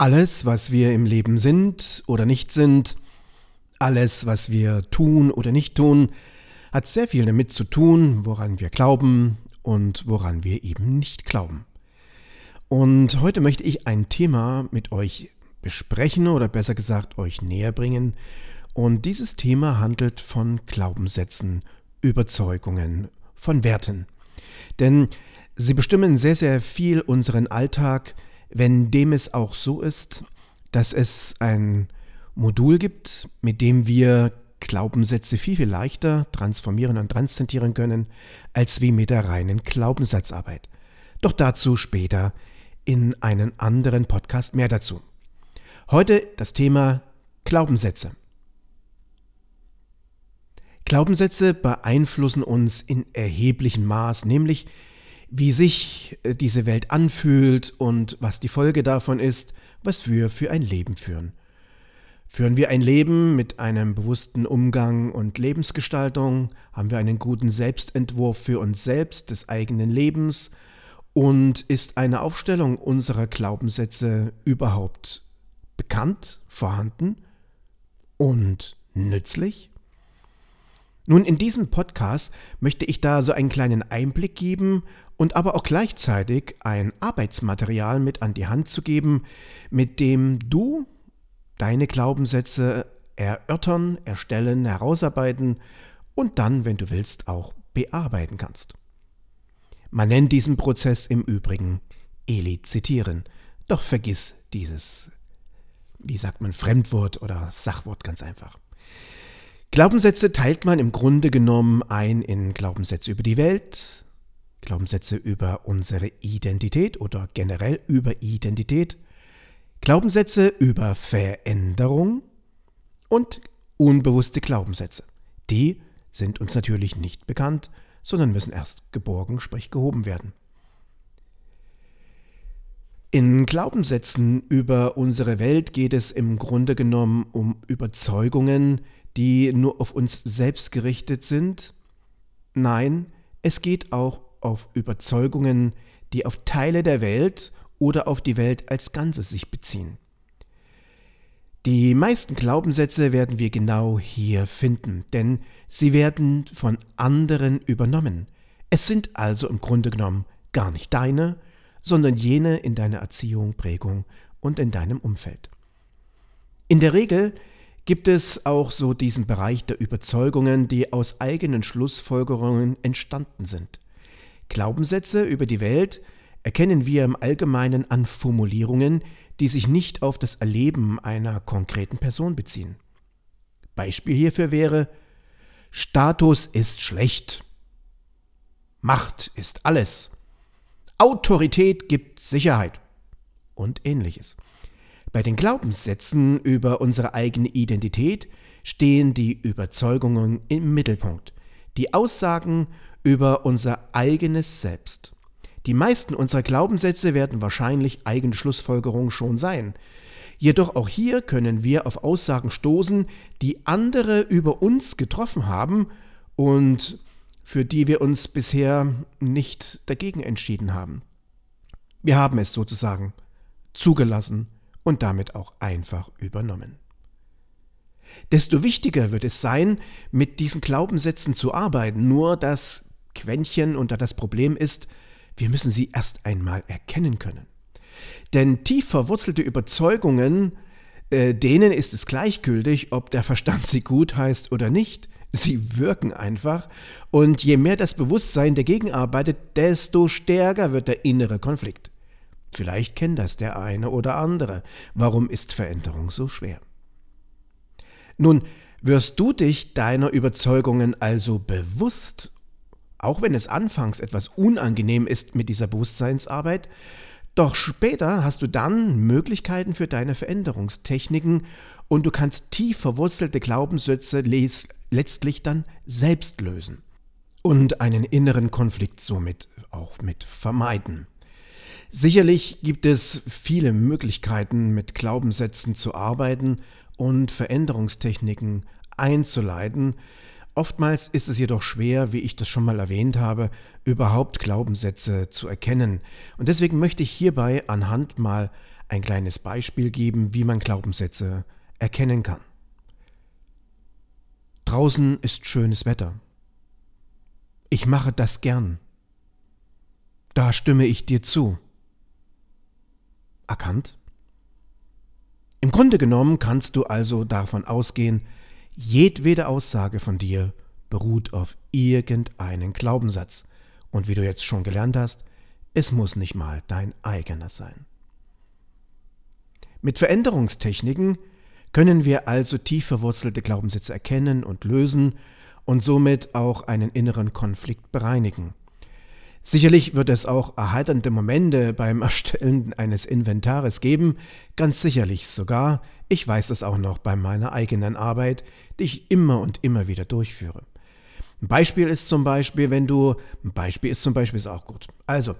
Alles, was wir im Leben sind oder nicht sind, alles, was wir tun oder nicht tun, hat sehr viel damit zu tun, woran wir glauben und woran wir eben nicht glauben. Und heute möchte ich ein Thema mit euch besprechen oder besser gesagt euch näher bringen. Und dieses Thema handelt von Glaubenssätzen, Überzeugungen, von Werten. Denn sie bestimmen sehr, sehr viel unseren Alltag, wenn dem es auch so ist, dass es ein Modul gibt, mit dem wir Glaubenssätze viel, viel leichter transformieren und transzendieren können, als wie mit der reinen Glaubenssatzarbeit. Doch dazu später in einem anderen Podcast mehr dazu. Heute das Thema Glaubenssätze. Glaubenssätze beeinflussen uns in erheblichem Maß, nämlich wie sich äh, diese Welt anfühlt und was die Folge davon ist, was wir für ein Leben führen. Führen wir ein Leben mit einem bewussten Umgang und Lebensgestaltung? Haben wir einen guten Selbstentwurf für uns selbst des eigenen Lebens? Und ist eine Aufstellung unserer Glaubenssätze überhaupt bekannt, vorhanden und nützlich? Nun, in diesem Podcast möchte ich da so einen kleinen Einblick geben und aber auch gleichzeitig ein Arbeitsmaterial mit an die Hand zu geben, mit dem du deine Glaubenssätze erörtern, erstellen, herausarbeiten und dann, wenn du willst, auch bearbeiten kannst. Man nennt diesen Prozess im Übrigen elizitieren, doch vergiss dieses, wie sagt man, Fremdwort oder Sachwort ganz einfach. Glaubenssätze teilt man im Grunde genommen ein in Glaubenssätze über die Welt, Glaubenssätze über unsere Identität oder generell über Identität, Glaubenssätze über Veränderung und unbewusste Glaubenssätze. Die sind uns natürlich nicht bekannt, sondern müssen erst geborgen, sprich gehoben werden. In Glaubenssätzen über unsere Welt geht es im Grunde genommen um Überzeugungen, die nur auf uns selbst gerichtet sind. Nein, es geht auch auf Überzeugungen, die auf Teile der Welt oder auf die Welt als Ganzes sich beziehen. Die meisten Glaubenssätze werden wir genau hier finden, denn sie werden von anderen übernommen. Es sind also im Grunde genommen gar nicht deine, sondern jene in deiner Erziehung, Prägung und in deinem Umfeld. In der Regel gibt es auch so diesen Bereich der Überzeugungen, die aus eigenen Schlussfolgerungen entstanden sind. Glaubenssätze über die Welt erkennen wir im Allgemeinen an Formulierungen, die sich nicht auf das Erleben einer konkreten Person beziehen. Beispiel hierfür wäre Status ist schlecht. Macht ist alles. Autorität gibt Sicherheit und ähnliches. Bei den Glaubenssätzen über unsere eigene Identität stehen die Überzeugungen im Mittelpunkt, die Aussagen über unser eigenes Selbst. Die meisten unserer Glaubenssätze werden wahrscheinlich eigene Schlussfolgerungen schon sein. Jedoch auch hier können wir auf Aussagen stoßen, die andere über uns getroffen haben und für die wir uns bisher nicht dagegen entschieden haben. Wir haben es sozusagen zugelassen und damit auch einfach übernommen. Desto wichtiger wird es sein, mit diesen Glaubenssätzen zu arbeiten, nur das Quäntchen und das Problem ist, wir müssen sie erst einmal erkennen können. Denn tief verwurzelte Überzeugungen, äh, denen ist es gleichgültig, ob der Verstand sie gut heißt oder nicht. Sie wirken einfach und je mehr das Bewusstsein dagegen arbeitet, desto stärker wird der innere Konflikt. Vielleicht kennt das der eine oder andere. Warum ist Veränderung so schwer? Nun, wirst du dich deiner Überzeugungen also bewusst, auch wenn es anfangs etwas unangenehm ist mit dieser Bewusstseinsarbeit, doch später hast du dann Möglichkeiten für deine Veränderungstechniken und du kannst tief verwurzelte Glaubenssätze letztlich dann selbst lösen und einen inneren Konflikt somit auch mit vermeiden. Sicherlich gibt es viele Möglichkeiten, mit Glaubenssätzen zu arbeiten und Veränderungstechniken einzuleiten. Oftmals ist es jedoch schwer, wie ich das schon mal erwähnt habe, überhaupt Glaubenssätze zu erkennen. Und deswegen möchte ich hierbei anhand mal ein kleines Beispiel geben, wie man Glaubenssätze erkennen kann. Draußen ist schönes Wetter. Ich mache das gern. Da stimme ich dir zu. Erkannt? Im Grunde genommen kannst du also davon ausgehen, jedwede Aussage von dir beruht auf irgendeinen Glaubenssatz. Und wie du jetzt schon gelernt hast, es muss nicht mal dein eigener sein. Mit Veränderungstechniken können wir also tief verwurzelte Glaubenssätze erkennen und lösen und somit auch einen inneren Konflikt bereinigen. Sicherlich wird es auch erheiternde Momente beim Erstellen eines Inventares geben, ganz sicherlich sogar. Ich weiß es auch noch bei meiner eigenen Arbeit, die ich immer und immer wieder durchführe. Ein Beispiel ist zum Beispiel, wenn du, ein Beispiel ist zum Beispiel ist auch gut. Also,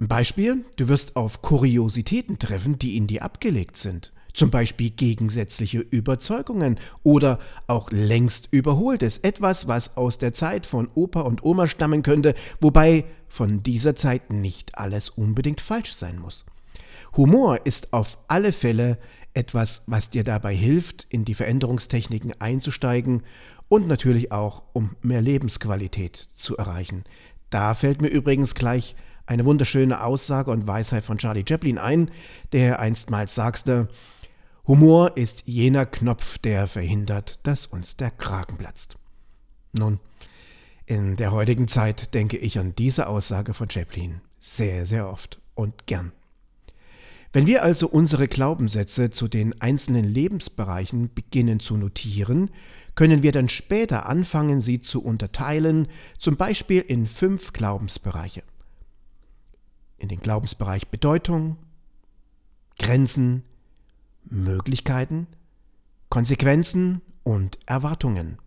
ein Beispiel, du wirst auf Kuriositäten treffen, die in dir abgelegt sind. Zum Beispiel gegensätzliche Überzeugungen oder auch längst überholtes. Etwas, was aus der Zeit von Opa und Oma stammen könnte, wobei von dieser Zeit nicht alles unbedingt falsch sein muss. Humor ist auf alle Fälle etwas, was dir dabei hilft, in die Veränderungstechniken einzusteigen und natürlich auch, um mehr Lebensqualität zu erreichen. Da fällt mir übrigens gleich eine wunderschöne Aussage und Weisheit von Charlie Chaplin ein, der einstmals sagte, Humor ist jener Knopf, der verhindert, dass uns der Kragen platzt. Nun, in der heutigen Zeit denke ich an diese Aussage von Chaplin sehr, sehr oft und gern. Wenn wir also unsere Glaubenssätze zu den einzelnen Lebensbereichen beginnen zu notieren, können wir dann später anfangen, sie zu unterteilen, zum Beispiel in fünf Glaubensbereiche. In den Glaubensbereich Bedeutung, Grenzen, Möglichkeiten, Konsequenzen und Erwartungen.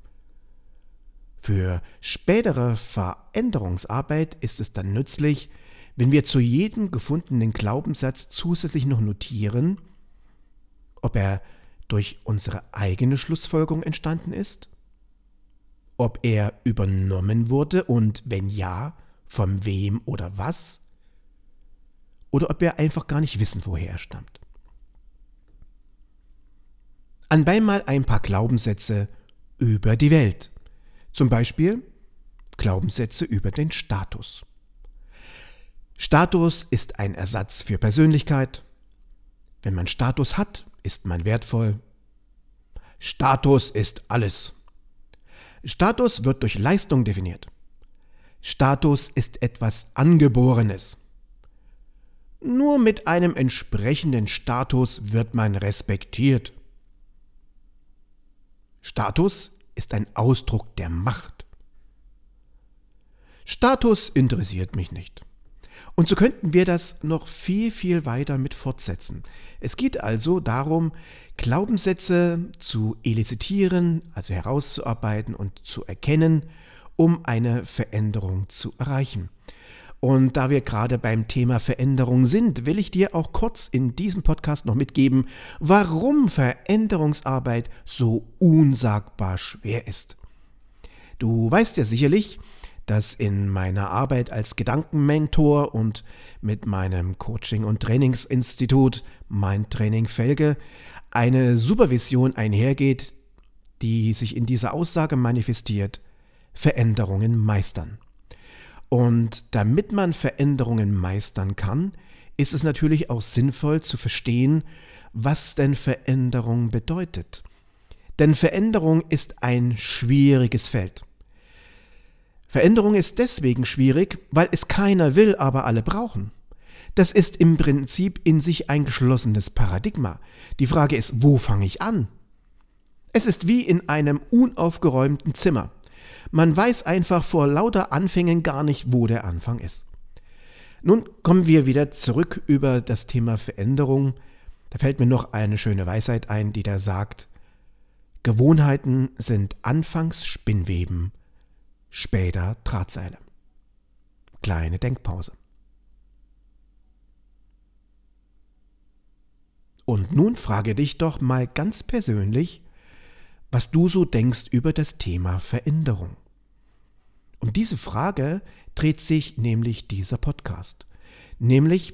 Für spätere Veränderungsarbeit ist es dann nützlich, wenn wir zu jedem gefundenen Glaubenssatz zusätzlich noch notieren, ob er durch unsere eigene Schlussfolgerung entstanden ist, ob er übernommen wurde und wenn ja, von wem oder was, oder ob wir einfach gar nicht wissen, woher er stammt. Anbei mal ein paar Glaubenssätze über die Welt. Zum Beispiel Glaubenssätze über den Status. Status ist ein Ersatz für Persönlichkeit. Wenn man Status hat, ist man wertvoll. Status ist alles. Status wird durch Leistung definiert. Status ist etwas Angeborenes. Nur mit einem entsprechenden Status wird man respektiert. Status ist ein Ausdruck der Macht. Status interessiert mich nicht. Und so könnten wir das noch viel, viel weiter mit fortsetzen. Es geht also darum, Glaubenssätze zu elizitieren, also herauszuarbeiten und zu erkennen, um eine Veränderung zu erreichen. Und da wir gerade beim Thema Veränderung sind, will ich dir auch kurz in diesem Podcast noch mitgeben, warum Veränderungsarbeit so unsagbar schwer ist. Du weißt ja sicherlich, dass in meiner Arbeit als Gedankenmentor und mit meinem Coaching- und Trainingsinstitut Mein Training Felge eine Supervision einhergeht, die sich in dieser Aussage manifestiert, Veränderungen meistern. Und damit man Veränderungen meistern kann, ist es natürlich auch sinnvoll zu verstehen, was denn Veränderung bedeutet. Denn Veränderung ist ein schwieriges Feld. Veränderung ist deswegen schwierig, weil es keiner will, aber alle brauchen. Das ist im Prinzip in sich ein geschlossenes Paradigma. Die Frage ist, wo fange ich an? Es ist wie in einem unaufgeräumten Zimmer. Man weiß einfach vor lauter Anfängen gar nicht, wo der Anfang ist. Nun kommen wir wieder zurück über das Thema Veränderung. Da fällt mir noch eine schöne Weisheit ein, die da sagt, Gewohnheiten sind anfangs Spinnweben, später Drahtseile. Kleine Denkpause. Und nun frage dich doch mal ganz persönlich, was du so denkst über das Thema Veränderung. Um diese Frage dreht sich nämlich dieser Podcast. Nämlich,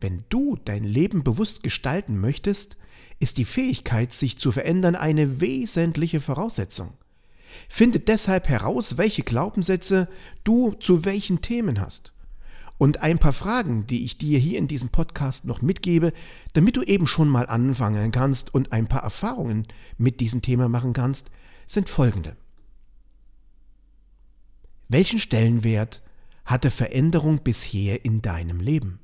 Wenn du dein Leben bewusst gestalten möchtest, ist die Fähigkeit, sich zu verändern, eine wesentliche Voraussetzung. Finde deshalb heraus, welche Glaubenssätze du zu welchen Themen hast. Und ein paar Fragen, die ich dir hier in diesem Podcast noch mitgebe, damit du eben schon mal anfangen kannst und ein paar Erfahrungen mit diesem Thema machen kannst, sind folgende. Welchen Stellenwert hatte Veränderung bisher in deinem Leben?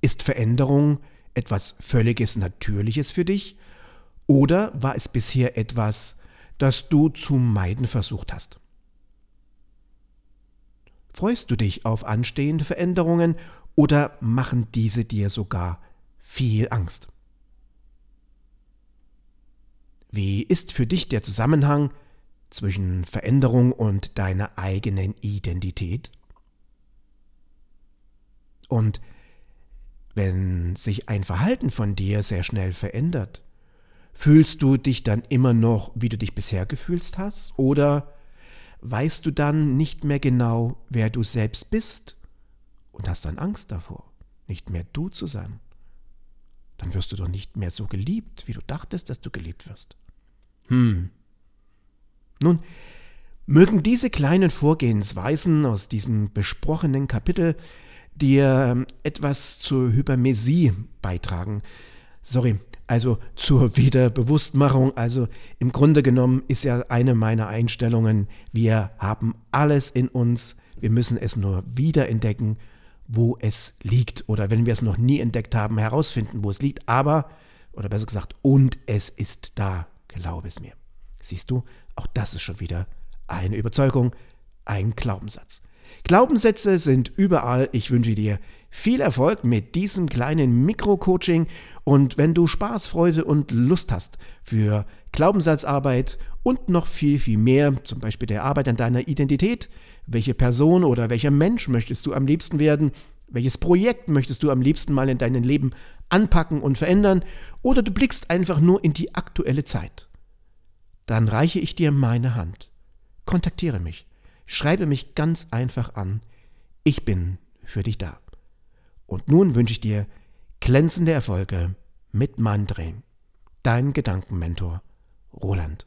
Ist Veränderung etwas völliges Natürliches für dich oder war es bisher etwas, das du zu meiden versucht hast? Freust du dich auf anstehende Veränderungen oder machen diese dir sogar viel Angst? Wie ist für dich der Zusammenhang zwischen Veränderung und deiner eigenen Identität? Und wenn sich ein Verhalten von dir sehr schnell verändert, fühlst du dich dann immer noch, wie du dich bisher gefühlt hast? Oder weißt du dann nicht mehr genau, wer du selbst bist und hast dann Angst davor, nicht mehr du zu sein? Dann wirst du doch nicht mehr so geliebt, wie du dachtest, dass du geliebt wirst. Hm. Nun, mögen diese kleinen Vorgehensweisen aus diesem besprochenen Kapitel dir ähm, etwas zur Hypermesie beitragen. Sorry, also zur Wiederbewusstmachung. Also im Grunde genommen ist ja eine meiner Einstellungen, wir haben alles in uns, wir müssen es nur wiederentdecken, wo es liegt. Oder wenn wir es noch nie entdeckt haben, herausfinden, wo es liegt. Aber, oder besser gesagt, und es ist da, glaube es mir. Siehst du, auch das ist schon wieder eine Überzeugung, ein Glaubenssatz. Glaubenssätze sind überall. Ich wünsche dir viel Erfolg mit diesem kleinen Mikro-Coaching und wenn du Spaß, Freude und Lust hast für Glaubenssatzarbeit und noch viel, viel mehr, zum Beispiel der Arbeit an deiner Identität, welche Person oder welcher Mensch möchtest du am liebsten werden, welches Projekt möchtest du am liebsten mal in deinem Leben anpacken und verändern, oder du blickst einfach nur in die aktuelle Zeit, dann reiche ich dir meine Hand. Kontaktiere mich. Schreibe mich ganz einfach an. Ich bin für dich da. Und nun wünsche ich dir glänzende Erfolge mit Mandring. Dein Gedankenmentor Roland.